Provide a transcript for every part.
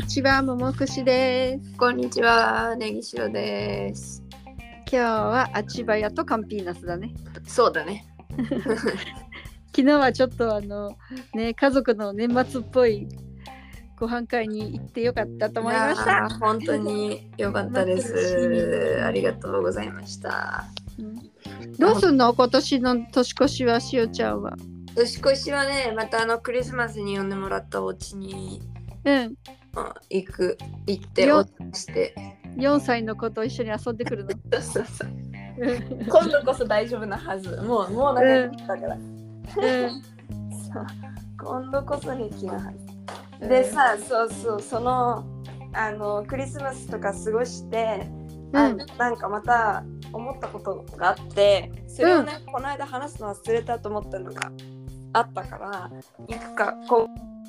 にちは、ももくしです。こんにちは、ネギシロです。今日はあちばやとカンピーナスだね。そうだね。昨日はちょっとあのね家族の年末っぽいご飯会に行ってよかったと思いましやた。ー本当に良かったです。ありがとうございました。うんどうすんの？今年の年越しはしおちゃんは。年越しはね、またあのクリスマスに呼んでもらったお家にうん。あ行く、行ってして。4歳の子と一緒に遊んでくるの。そうそうそう今度こそ大丈夫なはず。もう、もう仲良くなったから。今度こそ平気なはず。でさ、そうそう、そのあのクリスマスとか過ごして、あうんなんかまた思ったことがあって、それをね、この間話すの忘れたと思ったのがあったから、いくかこう。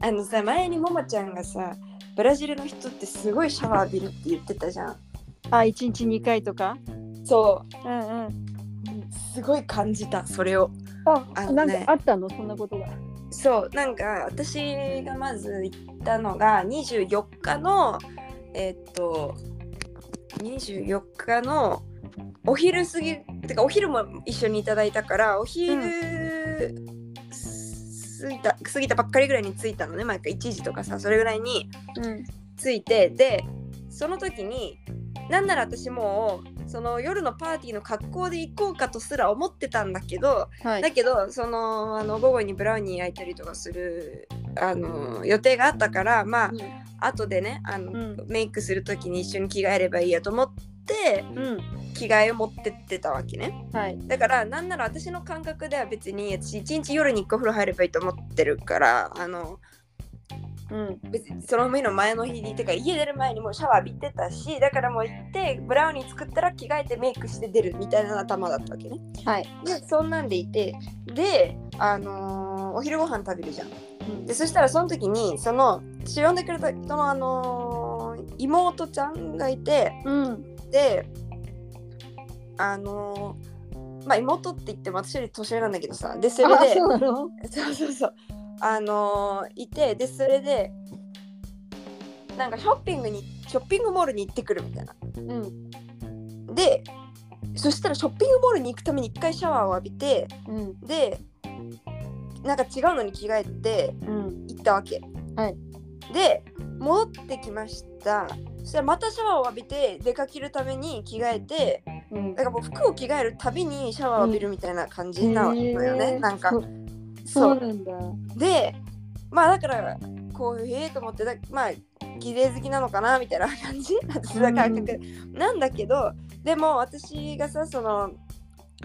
あのさ、前にももちゃんがさ、ブラジルの人ってすごいシャワー浴びるって言ってたじゃん。あ、1日2回とか？そうんうん。う、すごい感じた、それを。あ、あのなんねかあったの？そんなことが。そうなんか私がまず行ったのが24日のえっと24日のお昼過ぎてかお昼も一緒にいただいたからお昼、過ぎた過ぎたばっかりぐらいに着いたのね毎回1時とかさそれぐらいにうん。着いてでその時になんなら私もうその夜のパーティーの格好で行こうかとすら思ってたんだけど、はい。だけどそのあの午後にブラウニー焼いたりとかするあの予定があったからまあ後でねあの、うんメイクする時に一緒に着替えればいいやと思ってうん。着替えを持ってってたわけねはい。だからなんなら私の感覚では別に私一日夜に1個風呂入ればいいと思ってるからあのうん。別にその日の前の日にてか家出る前にもうシャワー浴びてたしだからもう行ってブラウニー作ったら着替えてメイクして出るみたいな頭だったわけねはい。でそんなんでいてであのーお昼ご飯食べるじゃんうんでそしたらその時にその私呼んでくれた人のあのー妹ちゃんがいてうん。であのーまあ妹って言っても私より年上なんだけどさでそれあ、で そうそうそうあのーいてでそれでなんかショッピングにショッピングモールに行ってくるみたいなうん。でそしたらショッピングモールに行くために一回シャワーを浴びてうん。でなんか違うのに着替えてうん。行ったわけ。はいで戻ってきました。そしたらまたシャワーを浴びて出かけるために着替えてうん。だからもう服を着替えるたびにシャワーを浴びるみたいな感じなのよね、へー。なんか。そそう。そうなんだ。でまあだからこうええと思ってだまあ綺麗好きなのかなみたいな感じ？私の感覚、なんだけどでも私がさその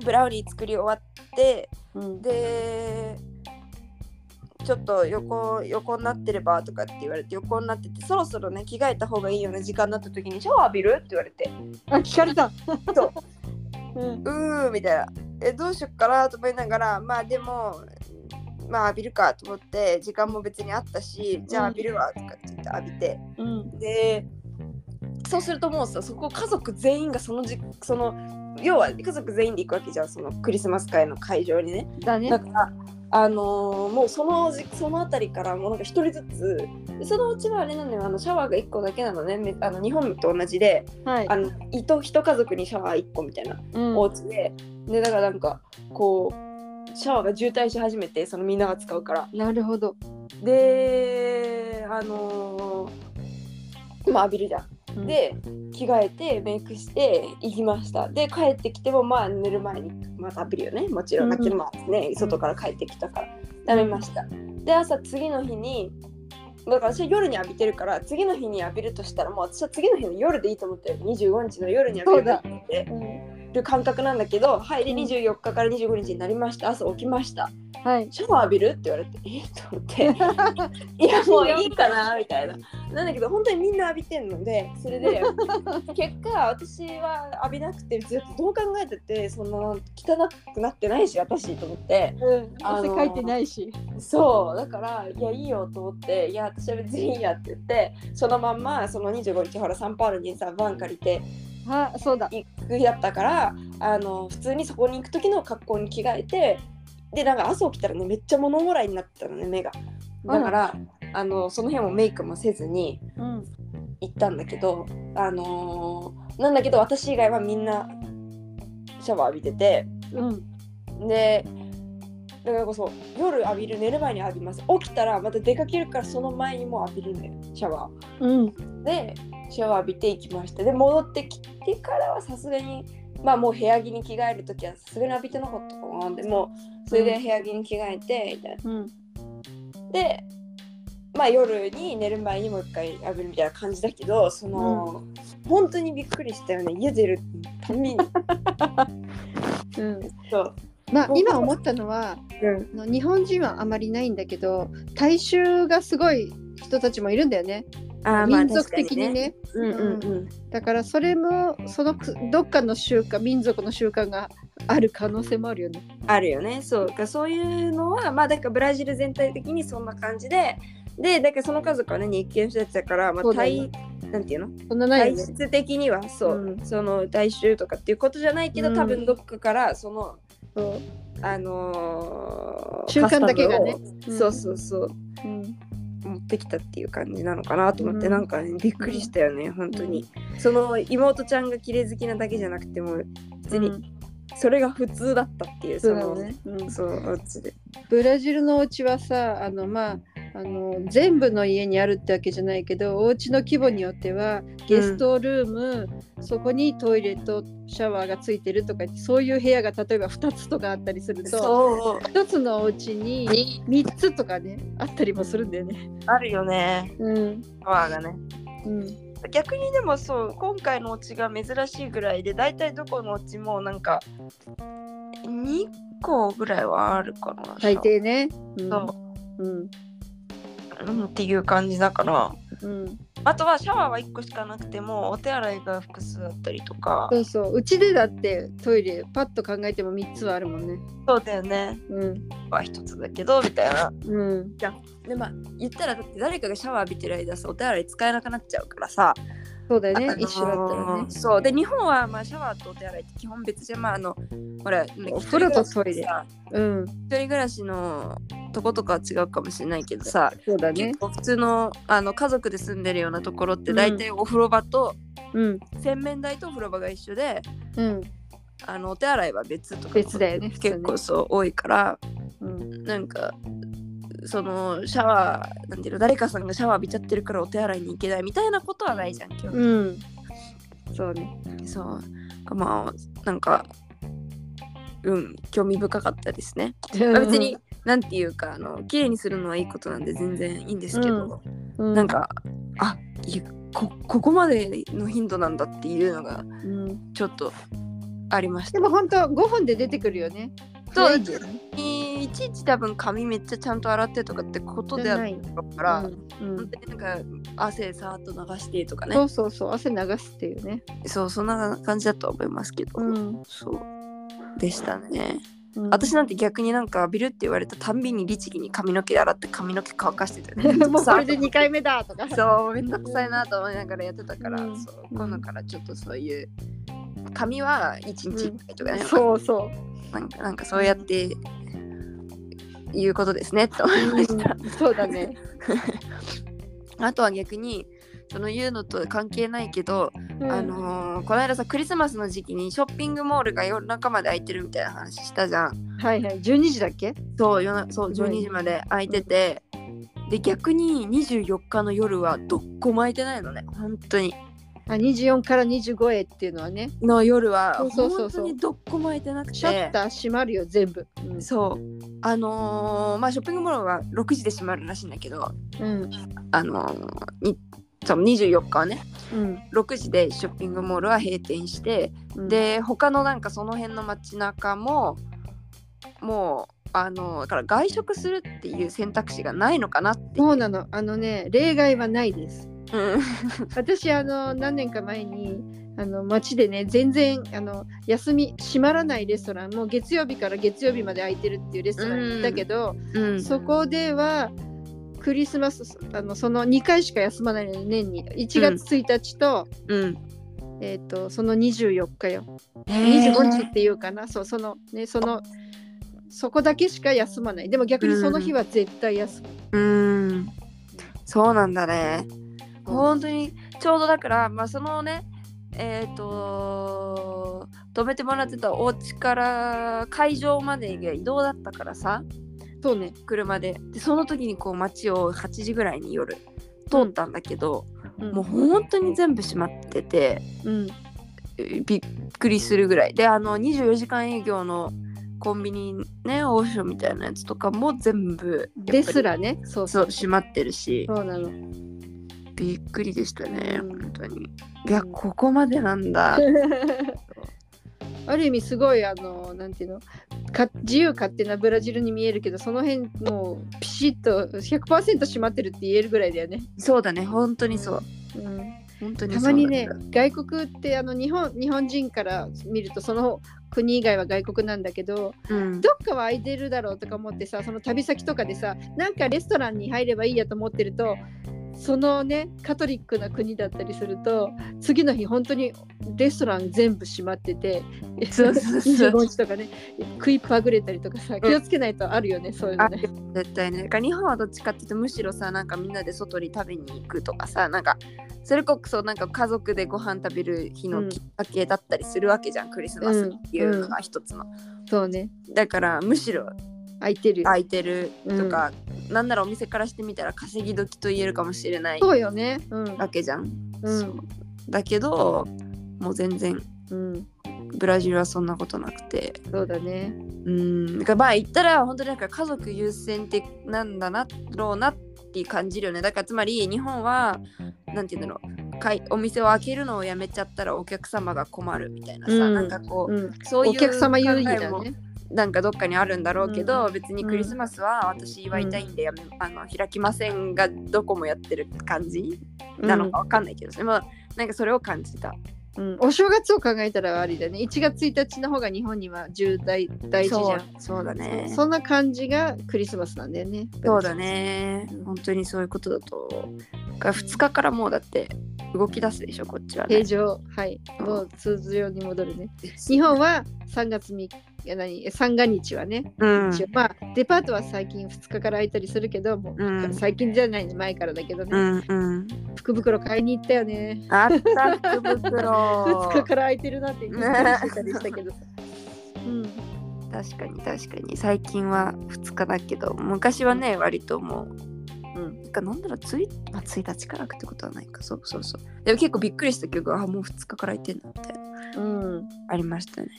ブラウニー作り終わってうん。でちょっと横横になってればとかって言われて横になっててそろそろね着替えた方がいいよね時間になった時にシャワー浴びるって言われてあ、聞かれた。そう うん。うーみたいなえどうしよっかなと思いながらまあでもまあ浴びるかと思って時間も別にあったしじゃあ浴びるわとかって言って浴びてうん。でそうするともうさそこ家族全員がそのじその要は家族全員で行くわけじゃんそのクリスマス会の会場にねだねだ。からあのーもうそのじその辺りからもうなんか一人ずつでそのうちはあれなのよあのシャワーが1個だけなのねめあの日本と同じではいあ。のいと一家族にシャワー1個みたいなうんお家で、でだからなんかこうシャワーが渋滞し始めてそのみんなが使うからなるほど。であのーまあ浴びるじゃん。うん、で着替えてメイクして行きました。で帰ってきてもまあ寝る前にまた浴びるよね。もちろんうんだけどまあね外から帰ってきたから食べました。で朝次の日にだから私は夜に浴びてるから次の日に浴びるとしたらもう私は次の日の夜でいいと思ってる。25日の夜に浴びると思ってうん。る感覚なんだけどはいでうん。24日から25日になりました。朝起きましたはい。シャワー浴びるって言われてえっと思って いやもういいかなみたいな。なんだけど本当にみんな浴びてんのでそれで 結果私は浴びなくてずっとどう考えててその汚くなってないし私と思ってうん。あのー汗かいてないし。そうだからいやいいよと思っていや私は別にいいやって言ってそのまんまその25日ほらサンパウロにさバン借りてあ、そうだ。行く日だったからあの普通にそこに行く時の格好に着替えてでなんか朝起きたらねめっちゃ物もらいになってたのね目が。だからあのその辺もメイクもせずにうん。行ったんだけどあのーなんだけど私以外はみんなシャワー浴びててうん。でだからこそ夜浴びる寝る前に浴びます。起きたらまた出かけるからその前にも浴びるんだよシャワうん。ーでシャワー浴びて行きました。で戻ってきてからはさすがにまあもう部屋着に着替える時はさすがに浴びてなかったかなでもそれで部屋着に着替えてみたいな。うん。でまあ夜に寝る前にもう一回浴びるみたいな感じだけどその、本当にびっくりしたよね。家出るために。うん。そう、まあ今思ったのはうん、日本人はあまりないんだけど大衆がすごい人たちもいるんだよねあー民族的にね。うん。うんうんだからそれもそのくどっかの習慣民族の習慣がある可能性もあるよね。あるよね。そう。かそういうのはまあだからブラジル全体的にそんな感じででだからその家族はね日系の人たちだから、まあ、体なんていうの？そんなないね。質的にはそう、うん。その大衆とかっていうことじゃないけど、うん。多分どっかからそのあのー習慣だけがね。そうそうそう。うん持ってきたっていう感じなのかなと思って、うん。なんかねびっくりしたよね、本当に。その妹ちゃんが綺麗好きなだけじゃなくても別にうん。それが普通だったっていう、そうそのだね、うん。そうあっちでブラジルのお家はさあのまああの全部の家にあるってわけじゃないけどお家の規模によってはゲストルーム、そこにトイレとシャワーがついてるとかそういう部屋が例えば2つとかあったりするとそう。1つのお家に3つとかねあったりもするんだよね。あるよね。うん。パワーがね。うん。逆にでもそう今回のお家が珍しいぐらいで大体どこのお家もなんか2個ぐらいはあるかな大抵ね。うん。そう。うんうんっていう感じだから。うん、あとはシャワーは1個しかなくてもお手洗いが複数あったりとか。そうそう。うちでだってトイレパッと考えても3つはあるもんね。そうだよね。うん。は1つだけどみたいな。うん。でまあ言ったらだって誰かがシャワー浴びてる間さお手洗い使えなくなっちゃうからさ。そうだよね、あのー一緒だったらね。そう。で日本はまあシャワーとお手洗いって基本別じゃんまああのほらお風呂とトイレ。さうん。一人暮らしのとことかは違うかもしれないけどさそうだね。結。構普通のあの家族で住んでるようなところって大体お風呂場と、うん。洗面台とお風呂場が一緒でうん。あのお手洗いは別とか別だよね結構そう多いからうん。なんかそのシャワーなんていうの誰かさんがシャワー浴びちゃってるからお手洗いに行けないみたいなことはないじゃん今日、うん。そうね。そう。まあなんかうん興味深かったですね、まあ別になんていうかあの綺麗にするのはいいことなんで全然いいんですけど、うん、なんかあこここまでの頻度なんだっていうのがうん、ちょっとありました。でも本当5分で出てくるよね。そういちいち多分髪めっちゃちゃんと洗ってとかってことであるから、うん。うん。本当になんか汗さーっと流してとかね。そうそうそう汗流すっていうね。そうそんな感じだと思いますけど、うん。そう。でしたねうん。私なんて逆になんか浴びるって言われたたんびに律儀に髪の毛洗って髪の毛乾かしてたよね。もうこれで2回目だとか。そうめんどくさいなと思いながらやってたから、うん。そう今度からちょっとそういう髪は1日1回とかね、そうそなんかなんかそうやっていうことですねって思いまう。した、うん。そうだね。あとは逆にその言うのと関係ないけど、うん。あのーこの間さクリスマスの時期にショッピングモールが夜中まで開いてるみたいな話したじゃん。はいはい。12時だっけ？そう夜なそうすごい12時まで開いててで逆に24日の夜はどっこも開いてないのね。本当に。あ24から25へっていうのはね。の夜は本当にどっこも開いてなくて。シャッター閉まるよ全部。うん。そう。あのーまあショッピングモールは6時で閉まるらしいんだけどうん。あのーにその24日はね。うん。6時でショッピングモールは閉店して、うん、で他のなんかその辺の街中ももうあのだから外食するっていう選択肢がないのかなってそうなの。あのね例外はないです。うん。私あの何年か前にあの街でね全然あの休み閉まらないレストランもう月曜日から月曜日まで空いてるっていうレストランに行ったけど、うん。そこではクリスマスあのその2回しか休まないのに年に1月1日と,、うん。えー、とその24日よ。へー。25日っていうかな。そうそのねそのそこだけしか休まない。でも逆にその日は絶対休む、うん。そうなんだね。本当にちょうどだから、まあ、そのねえっ、と泊めてもらってたお家から会場までが移動だったからさそうね。車で。でその時にこう街を8時ぐらいに夜通ったんだけど、うん。もう本当に全部閉まっててうん。えびっくりするぐらい。であの24時間営業のコンビニねオーションみたいなやつとかも全部ですらね。そう。そう閉まってるし。そうなの。びっくりでしたね、うん。本当に。いやここまでなんだ。ある意味すごいあのなんていうの？か自由勝手なブラジルに見えるけどその辺もうピシッと100%閉まってるって言えるぐらいだよね。そうだね。本当にそう。うん、本当にたそうだまにね外国ってあの日本日本人から見るとその国以外は外国なんだけどうん。どっかは空いてるだろうとか思ってさその旅先とかでさなんかレストランに入ればいいやと思ってるとそのねカトリックな国だったりすると次の日本当にレストラン全部閉まっててそうそうそう。25日とかね食いっぱぐれたりとかさ気をつけないとあるよね、そういうのあね。絶対ね。日本はどっちかっていうとむしろさなんかみんなで外に食べに行くとかさなんかそれこそなんか家族でご飯食べる日うんのきっかけだったりするわけじゃん、クリスマスっていうのが一つの、そうね。だからむしろ空いてる。よ。空いてる。とか、なんならお店からしてみたら稼ぎ時と言えるかもしれない。そうよね。うん。わけじゃん、うん。そう。だけどもう全然うん、ブラジルはそんなことなくて。そうだね。うん。だからまあ言ったら本当になんか家族優先ってなんだなろうなって感じるよね。だからつまり日本はなんて言うんだろう。かいお店を開けるのをやめちゃったらお客様が困るみたいなさ、うん。なんかこう、うん、そういうお客様優位だね。なんかどっかにあるんだろうけど、別にクリスマスは私祝いたいんでやめ、あの開きませんがどこもやってる感じなのかわかんないけど、でもなんかそれを感じた。うん、お正月を考えたらありだね。1月1日の方が日本には重大大事じゃん。そうそうだね。そんな感じがクリスマスなんだよね。そうだね。本当にそういうことだと。が2日からもうだって動き出すでしょ、こっちはね平。常、はい。もう通常に戻るね。日本は3月3日、何？三が日はね、うん。まあデパートは最近2日から空いたりするけど、もううん最近じゃないね、前からだけどね、うんうん。福袋買いに行ったよね。あった 福袋。2日から空いてるなってびってたりしたけどさ。うん、確かに確かに最近は2日だけど昔はね割ともううん、かなんだろうつい、まあ、1日からってことはないか。そうそうそう。でも結構びっくりした曲があもう2日から空いてんのみたいなうん、ありましたね。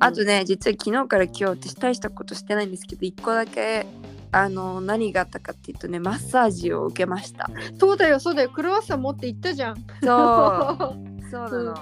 あとね実は昨日から今日私大したことしてないんですけど1個だけあの何があったかっていうとねマッサージを受けました。そうだよ、そうだよ、クロワッサン持って行ったじゃん。そう。そうなの、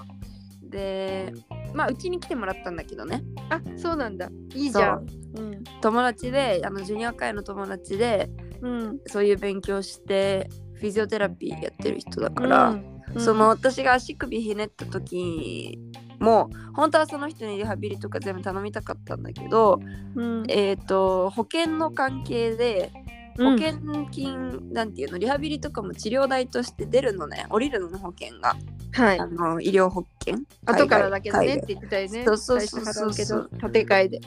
でまあうちに来てもらったんだけどね。あ、そうなんだ。いいじゃん。うん、友達であのジュニア会の友達でうん、そういう勉強してフィジオテラピーやってる人だから、うん。その、私が足首ひねった時も本当はその人にリハビリとか全部頼みたかったんだけど、うん、えっ、と保険の関係でうん。保険金、なんていうのリハビリとかも治療代として出るのね降りるのね保険が、はい。あ。の医療保険。後からだけどねって言ってたよね。そうそうそうそう。最初払うけど、建て替えで。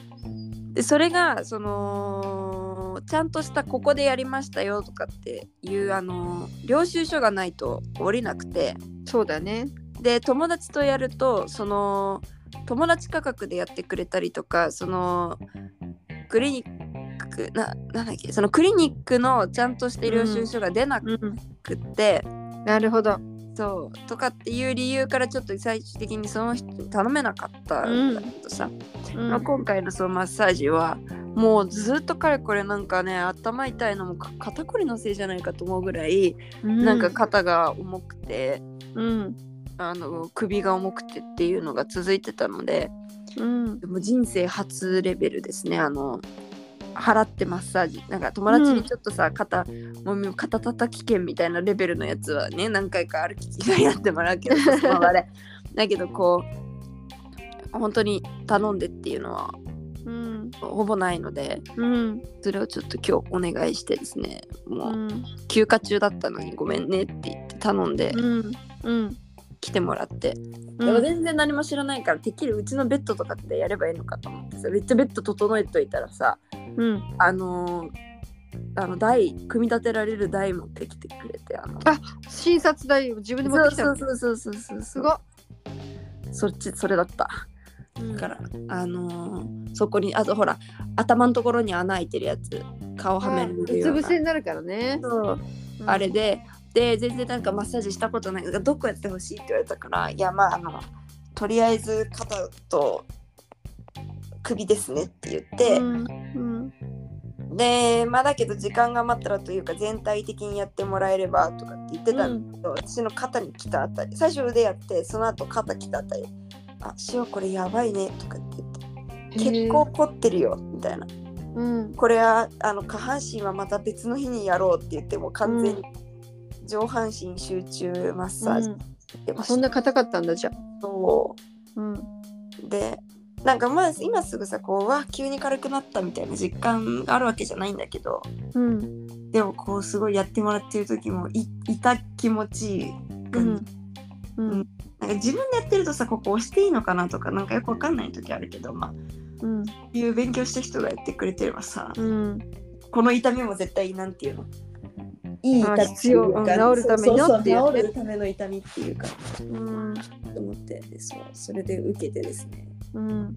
でそれがそのちゃんとしたここでやりましたよとかっていうあの領収書がないと降りなくて。そうだね。で友達とやるとその友達価格でやってくれたりとかそのクリニックななんだっけそのクリニックのちゃんとした領収書が出なうん、くって、なるほど。そう。とかっていう理由からちょっと最終的にその人に頼めなかったんだけどさ、うん。まあ、今回のそのマッサージはもうずっとかれこれなんかね頭痛いのもか肩こりのせいじゃないかと思うぐらい、なんか肩が重くてうん、あの首が重くてっていうのが続いてたのでうん、でも人生初レベルですね。あの払ってマッサージ。なんか友達にちょっとさ、肩もみ肩叩き券みたいなレベルのやつはね何回か歩き違いやってもらうけどだけどこう本当に頼んでっていうのはうん、ほぼないのでうん、それをちょっと今日お願いしてですねもう、うん、休暇中だったのにごめんねって言って頼んでうん、うん、来てもらって、でも全然何も知らないからてっきりうちのベッドとかってやればいいのかと思ってさめっちゃベッド整えといたらさうん、あのーあの台組み立てられる台持ってきてくれてあの診察台を自分で持ってきたのそうそうそうそうそうすごっ、そっちそれだった。うんだからあのーそこにあとほら頭のところに穴開いてるやつ顔はめるうつ伏せになるからね、そう。うん。あれでで全然なんかマッサージしたことない。どこやってほしいって言われたからいやまああのとりあえず肩と首ですねって言って、うん。うん。でまあだけど時間が余ったらというか全体的にやってもらえればとかって言ってたんだけど、私の肩に来たあたり最初腕やってその後肩来たあたりあ塩これやばいねとかって言って結構凝ってるよみたいな。うん。これはあの下半身はまた別の日にやろうって言っても完全に上半身集中マッサージしてました、そんな硬かったんだじゃあ。そう。ん。うでなんかまあ今すぐさこうわ急に軽くなったみたいな実感があるわけじゃないんだけどうん。でもこうすごいやってもらってる時もいいた気持ちいい感じ、うん。うんなんか自分でやってるとさここ押していいのかなとかなんかよくわかんない時あるけどまあうん。いう勉強した人がやってくれてればさ、うん。この痛みも絶対なんていうの？いい痛みあ必要うん治るためのっていうね治るための痛みっていうか。うん。と思ってでそうそれで受けてですね。うん。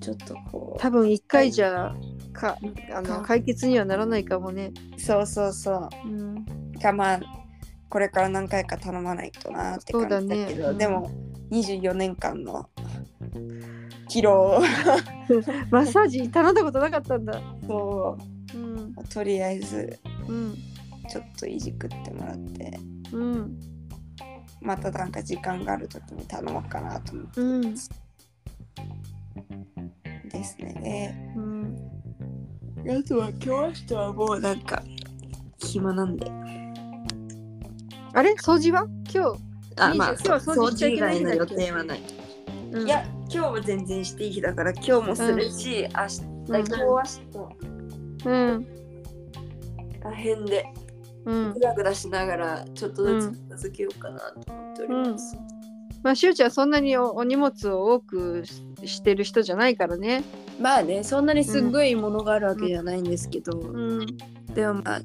ちょっとこ多分一回じゃかあのか解決にはならないかもね。うそうそうそう。ん。うかまあこれから何回か頼まないとなって感じだけどねうん。でも24年間の疲労 マッサージ頼んだことなかったんだ。そう。ん。うとりあえずうん。ちょっといじくってもらって。うん。またなんか時間がある時に頼もうかなと思ってうん。ですね。うん。であとは今日はもうなんか暇なんで。あれ？掃除は？今日？あ、まあ、今日は掃除しちゃいけない日だっけ？掃除以外の予定はない。うんいや、今日は全然していい日だから、今日もするし、明日、うん。今日明うん。日らへんで、うん。ぐだぐだしながら、ちょっとずつ片付けようかなと思っております。まあしゅうちゃんそんなにおお荷物を多くししてる人じゃないからね。まあね、そんなにすっごいものがあるわけじゃないんですけど、うん。でもまあ、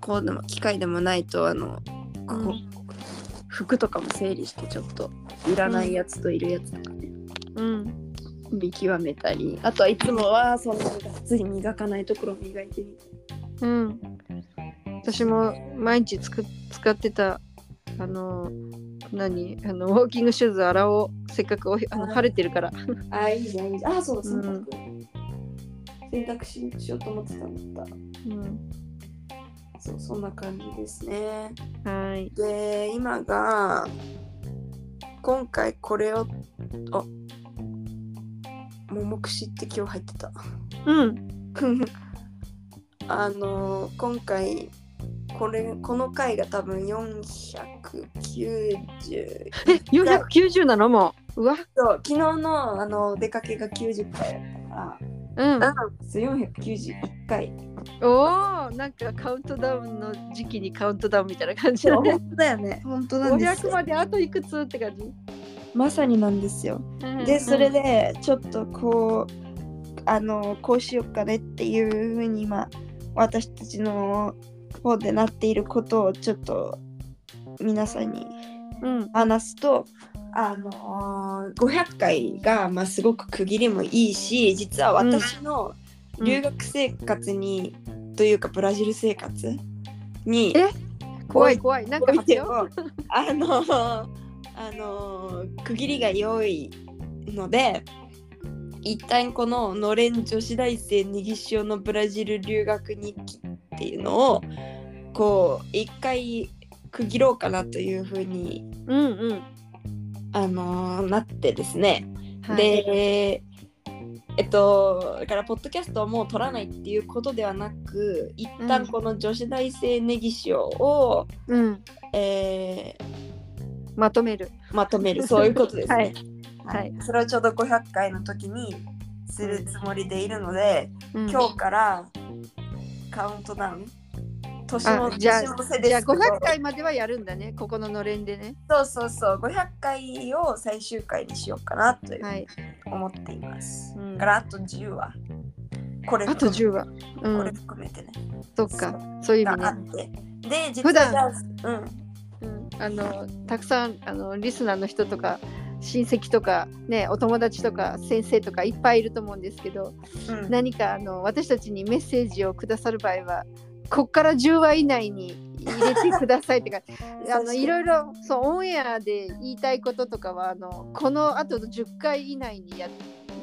こうでも機械でもないと、あの、こうん。う服とかも整理して、ちょっといらないやつといるやつとかね。うん。見極めたりあとはいつもはそんなにがっつり磨かないところを磨いてみたりうん。私も毎日つく使ってたあの何あのウォーキングシューズ洗おう。せっかくおあの晴れてるから。あいいじゃんいいじゃん。あそうだ洗うん。濯、洗濯ししようと思ってたんだ。ったうんそうそんな感じですね。はい。で今が今回これをあ桃串って今日入ってた。うん。あの今回これこの回が多分490え490なの？もう。うわ。そう昨日のあのお出かけが90回だったからうん。あ491回おおなんかカウントダウンの時期にカウントダウンみたいな感じだね。本当だよね。本当なんです500よまであといくつって感じ、まさになんですよ。うん。でそれでちょっとこうあのこうしようかねっていうふうに今私たちの方でなっていることをちょっと皆さんにうん。話すとあのー500回が、まあ、すごく区切りもいいし実は私のうん留学生活に、というかブラジル生活にえ？怖い怖い。なんかおいて発表も あのーあのー区切りが良いので一旦こののれん女子大生ネギ塩のブラジル留学日記っていうのをこう一回区切ろうかなというふうにうんうんあのーなってですね、はい。でえっとだからポッドキャストをもう撮らないっていうことではなく一旦この女子大生ネギ塩を、うん。えーまとめる。まとめる。そういうことですね。はい。はい。それをちょうど500回の時にするつもりでい。るので、うん今日からカウントダウン年のあじゃあ年の瀬でじゃあすけど500回まではやるんだね。ここののれんでね。そうそうそう。500回を最終回にしようかなというはい、思っています。うん。だからあと10はこれあと10はうん。これ含めてね。そっか。そういう意味があねって。で、実普段。はじゃあ、うん、あのたくさんあのリスナーの人とか親戚とか、ね、お友達とか先生とかいっぱいいると思うんですけどうん、うん、何かあの私たちにメッセージをくださる場合はこっから10話以内に入れてくださいってか あのいろいろそうオンエアで言いたいこととかはあのこのあとの10回以内にや、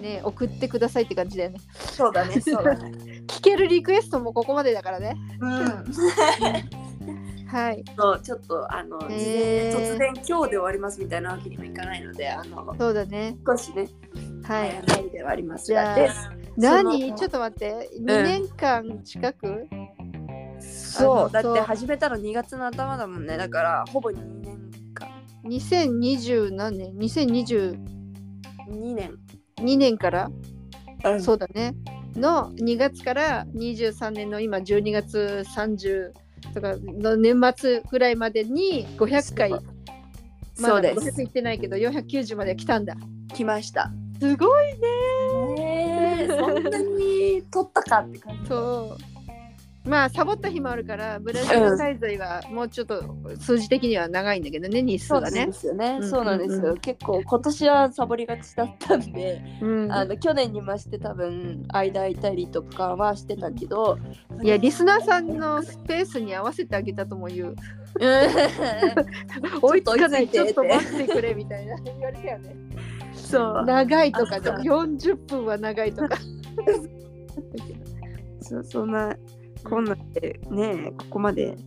ね、送ってくださいって感じだよね。そうだね、そうだね。聞けるリクエストもここまでだからね。うん。はい。そうちょっとあの、へー。突然今日で終わりますみたいなわけにもいかないのであのそうだね。少しねはい。早めではありますが。で何？ちょっと待って。2年間近く、そうだって始めたの2月の頭だもんね。だからほぼ2年間。2020何年 ?2022 2年、年。から、うん。そうだね。の2月から23年の今12月30とかの年末ぐらいまでに500回。そうまだそうです。500いってないけど490まで来たんだ。来ました。すごいねえそんなに取ったかって感じ。そうまあサボった日もあるからブラジル滞在はもうちょっと数字的には長いんだけどね日数そうなんがねですよね、うん。そうなんですよ、うんうん結構今年はサボりがちだったんで、うん。あの去年に増して多分間空いたりとかはしてたけどいやリスナーさんのスペースに合わせてあげたとも言う。追いつかないちょっと待ってくれみたいな言われたよね。そう。長いとかあそう。40分は長いとか。そうそんなこんなんでねここまで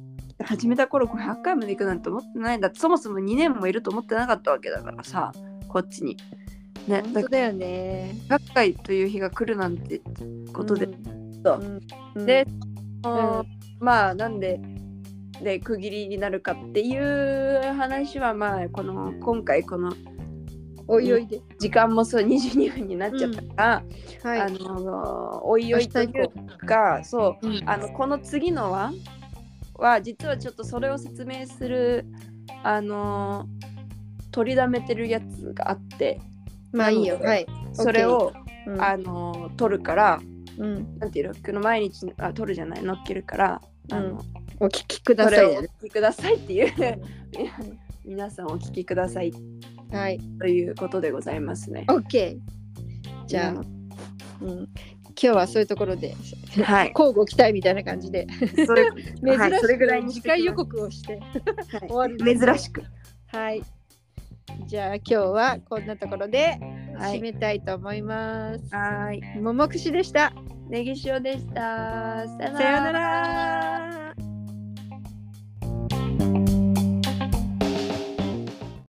始めた頃500回まで行くなんて思ってないんだ。ってそもそも2年もいると思ってなかったわけだからさこっちに。ね、本当だよね。ら100回という日が来るなんてことで、うん。う。ん。で、ん。まあなんでで区切りになるかっていう話はまあこの今回このおいおいで。時間もそう22分になっちゃったから、はい。あのおいおいというかそううん。あのこの次のはは実はちょっとそれを説明するあの取りだめてるやつがあってまあいいよ。はい。それを、うん。あの取るからうん。なんていうの？この毎日あ取るじゃない乗っけるから、あのお聞きください。ね聞きくださいっていう。皆さんお聞きくださいはい。ということでございますね。OK じゃあ、うん、今日はそういうところではい、交互期待みたいな感じで。それ 珍はいそれぐらいしくに次回予告をして終わる。はい珍しく。はい。じゃあ今日はこんなところではい。締めたいと思います、はい。ももくしでした。ネギ塩でした。さよさようなら